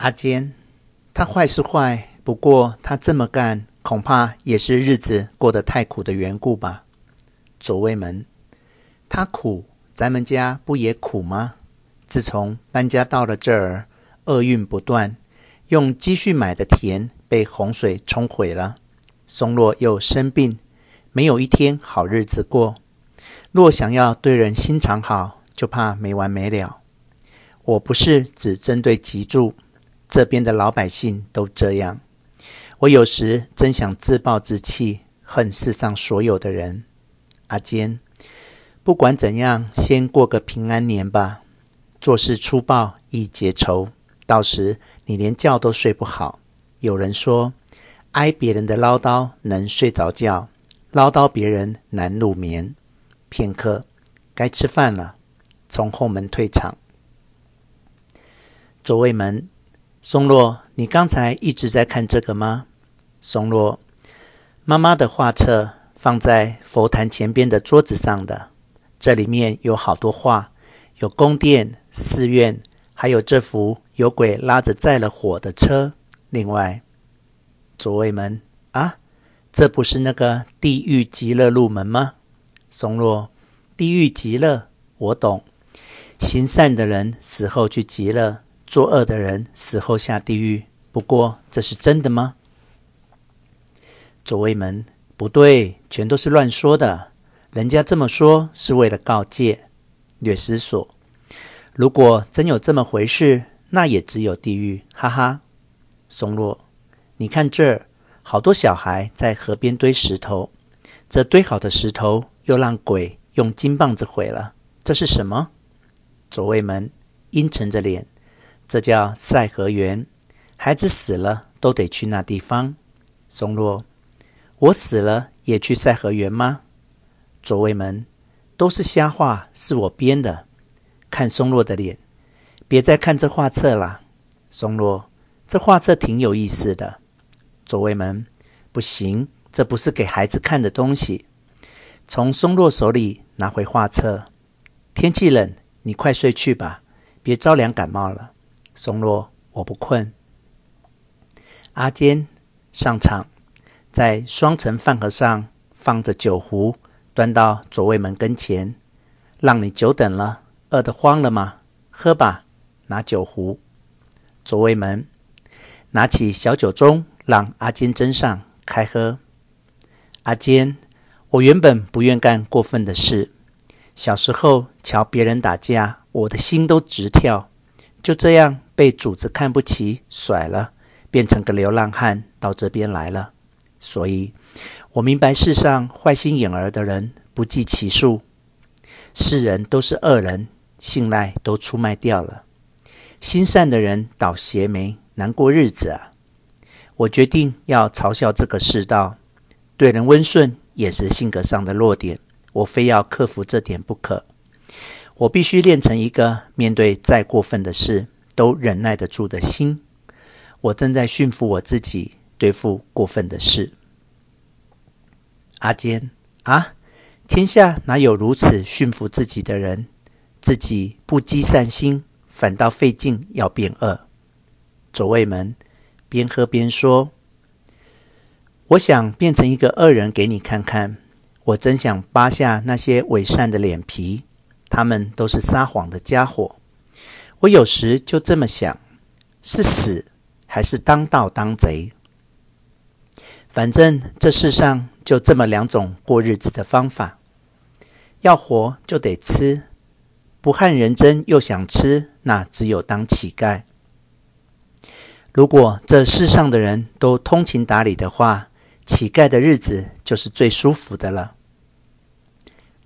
阿坚，他坏是坏，不过他这么干，恐怕也是日子过得太苦的缘故吧。左卫门，他苦，咱们家不也苦吗？自从搬家到了这儿，厄运不断，用积蓄买的田被洪水冲毁了，松落又生病，没有一天好日子过。若想要对人心肠好，就怕没完没了。我不是只针对籍住，这边的老百姓都这样。我有时真想自暴自弃，恨世上所有的人。阿坚，不管怎样，先过个平安年吧。做事粗暴易结仇，到时你连觉都睡不好。有人说，挨别人的唠叨能睡着觉，唠叨别人难入眠。片刻，该吃饭了，从后门退场。左卫门，松落，你刚才一直在看这个吗？松落，妈妈的画册。放在佛坛前边的桌子上的，这里面有好多画，有宫殿、寺院，还有这幅有鬼拉着载了火的车。另外，左卫门啊，这不是那个地狱极乐入门吗？松落，地狱极乐，我懂。行善的人死后去极乐，作恶的人死后下地狱。不过，这是真的吗？左卫门。不对，全都是乱说的。人家这么说是为了告诫。略思索，如果真有这么回事，那也只有地狱。哈哈。松落，你看这儿，好多小孩在河边堆石头，这堆好的石头又让鬼用金棒子毁了，这是什么？左卫门阴沉着脸，这叫赛河园。孩子死了都得去那地方。松落。我死了也去赛河园吗？左卫门，都是瞎话，是我编的。看松落的脸，别再看这画册了。松落，这画册挺有意思的。左卫门，不行，这不是给孩子看的东西。从松落手里拿回画册。天气冷，你快睡去吧，别着凉感冒了。松落，我不困。阿坚，上场。在双层饭盒上放着酒壶，端到左卫门跟前，让你久等了，饿得慌了吗？喝吧，拿酒壶。左卫门拿起小酒盅，让阿坚斟上，开喝。阿坚，我原本不愿干过分的事，小时候瞧别人打架，我的心都直跳，就这样被主子看不起，甩了，变成个流浪汉，到这边来了。所以，我明白世上坏心眼儿的人不计其数，世人都是恶人，信赖都出卖掉了，心善的人倒邪霉，难过日子啊！我决定要嘲笑这个世道，对人温顺也是性格上的弱点，我非要克服这点不可。我必须练成一个面对再过分的事都忍耐得住的心。我正在驯服我自己。对付过分的事，阿坚啊，天下哪有如此驯服自己的人？自己不积善心，反倒费劲要变恶。左卫门边喝边说：“我想变成一个恶人给你看看。我真想扒下那些伪善的脸皮，他们都是撒谎的家伙。我有时就这么想：是死还是当盗当贼？”反正这世上就这么两种过日子的方法，要活就得吃，不汉人真又想吃，那只有当乞丐。如果这世上的人都通情达理的话，乞丐的日子就是最舒服的了。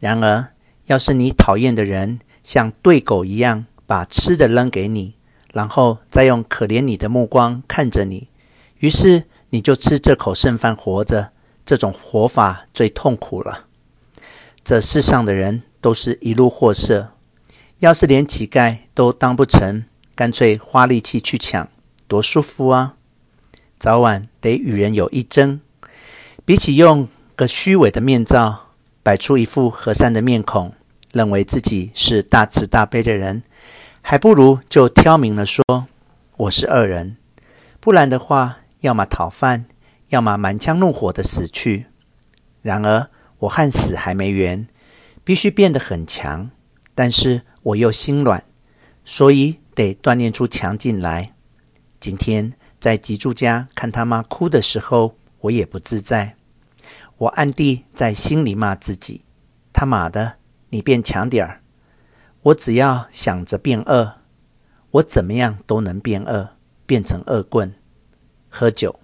然而，要是你讨厌的人像对狗一样把吃的扔给你，然后再用可怜你的目光看着你，于是。你就吃这口剩饭活着，这种活法最痛苦了。这世上的人都是一路货色，要是连乞丐都当不成，干脆花力气去抢，多舒服啊！早晚得与人有一争，比起用个虚伪的面罩，摆出一副和善的面孔，认为自己是大慈大悲的人，还不如就挑明了说：我是恶人，不然的话，要么讨饭，要么满腔怒火的死去。然而我和死还没缘，必须变得很强，但是我又心软，所以得锻炼出强劲来。今天在吉柱家看他妈哭的时候，我也不自在。我暗地在心里骂自己：“他妈的，你变强点儿！我只要想着变恶，我怎么样都能变恶，变成恶棍，喝酒。”